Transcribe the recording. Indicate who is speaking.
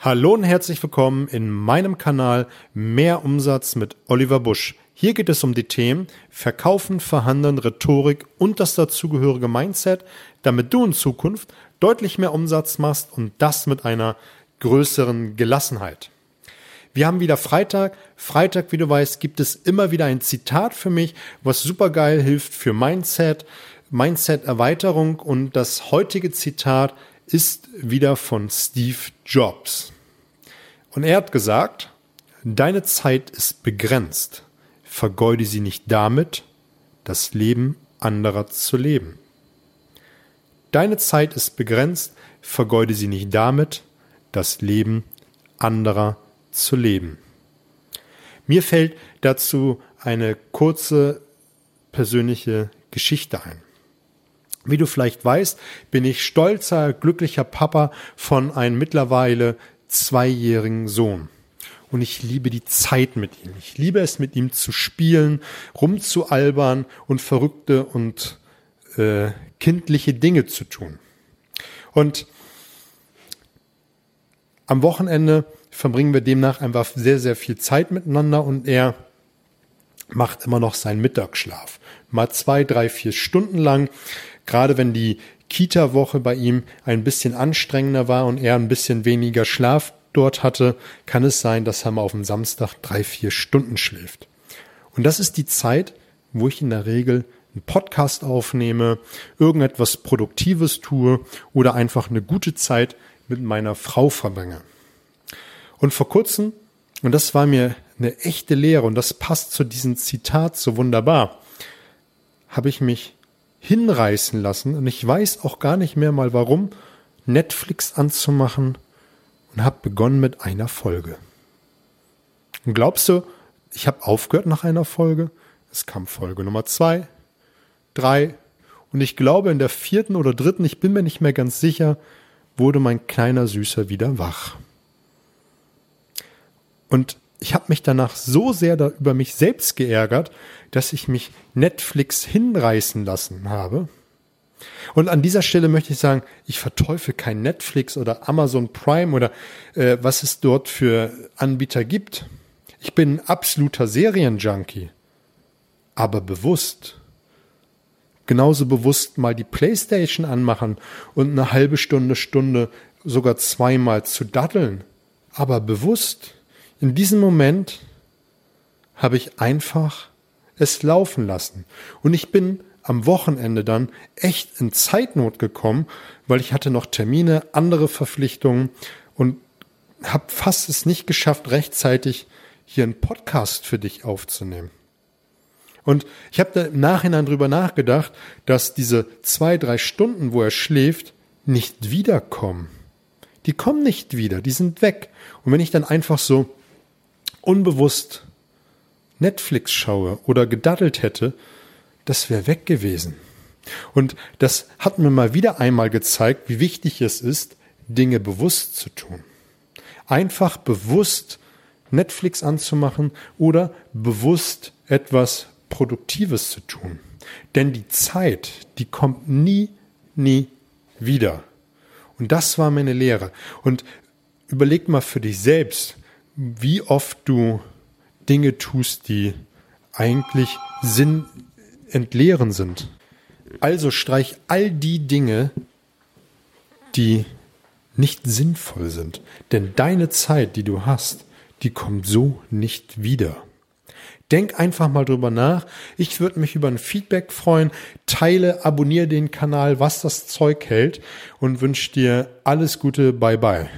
Speaker 1: Hallo und herzlich willkommen in meinem Kanal Mehr Umsatz mit Oliver Busch. Hier geht es um die Themen Verkaufen, Verhandeln, Rhetorik und das dazugehörige Mindset, damit du in Zukunft deutlich mehr Umsatz machst und das mit einer größeren Gelassenheit. Wir haben wieder Freitag. Freitag, wie du weißt, gibt es immer wieder ein Zitat für mich, was super geil hilft für Mindset, Mindset-Erweiterung und das heutige Zitat ist wieder von Steve Jobs. Und er hat gesagt, deine Zeit ist begrenzt. Vergeude sie nicht damit, das Leben anderer zu leben. Deine Zeit ist begrenzt. Vergeude sie nicht damit, das Leben anderer zu leben. Mir fällt dazu eine kurze persönliche Geschichte ein. Wie du vielleicht weißt, bin ich stolzer, glücklicher Papa von einem mittlerweile zweijährigen Sohn. Und ich liebe die Zeit mit ihm. Ich liebe es, mit ihm zu spielen, rumzualbern und verrückte und äh, kindliche Dinge zu tun. Und am Wochenende verbringen wir demnach einfach sehr, sehr viel Zeit miteinander und er macht immer noch seinen Mittagsschlaf. Mal zwei, drei, vier Stunden lang gerade wenn die Kita-Woche bei ihm ein bisschen anstrengender war und er ein bisschen weniger Schlaf dort hatte, kann es sein, dass er mal auf dem Samstag drei, vier Stunden schläft. Und das ist die Zeit, wo ich in der Regel einen Podcast aufnehme, irgendetwas Produktives tue oder einfach eine gute Zeit mit meiner Frau verbringe. Und vor kurzem, und das war mir eine echte Lehre und das passt zu diesem Zitat so wunderbar, habe ich mich hinreißen lassen und ich weiß auch gar nicht mehr mal warum, Netflix anzumachen und habe begonnen mit einer Folge. Und glaubst du, ich habe aufgehört nach einer Folge? Es kam Folge Nummer zwei, drei und ich glaube in der vierten oder dritten, ich bin mir nicht mehr ganz sicher, wurde mein kleiner Süßer wieder wach. Und ich habe mich danach so sehr da über mich selbst geärgert, dass ich mich Netflix hinreißen lassen habe. Und an dieser Stelle möchte ich sagen, ich verteufel kein Netflix oder Amazon Prime oder äh, was es dort für Anbieter gibt. Ich bin ein absoluter Serienjunkie, aber bewusst. Genauso bewusst mal die Playstation anmachen und eine halbe Stunde, Stunde, sogar zweimal zu daddeln, aber bewusst. In diesem Moment habe ich einfach es laufen lassen. Und ich bin am Wochenende dann echt in Zeitnot gekommen, weil ich hatte noch Termine, andere Verpflichtungen und habe fast es nicht geschafft, rechtzeitig hier einen Podcast für dich aufzunehmen. Und ich habe da im Nachhinein drüber nachgedacht, dass diese zwei, drei Stunden, wo er schläft, nicht wiederkommen. Die kommen nicht wieder, die sind weg. Und wenn ich dann einfach so unbewusst Netflix schaue oder gedaddelt hätte, das wäre weg gewesen. Und das hat mir mal wieder einmal gezeigt, wie wichtig es ist, Dinge bewusst zu tun. Einfach bewusst Netflix anzumachen oder bewusst etwas Produktives zu tun. Denn die Zeit, die kommt nie, nie wieder. Und das war meine Lehre. Und überleg mal für dich selbst, wie oft du Dinge tust, die eigentlich Sinn entleeren sind. Also streich all die Dinge, die nicht sinnvoll sind. Denn deine Zeit, die du hast, die kommt so nicht wieder. Denk einfach mal drüber nach. Ich würde mich über ein Feedback freuen. Teile, abonniere den Kanal, was das Zeug hält und wünsche dir alles Gute. Bye bye.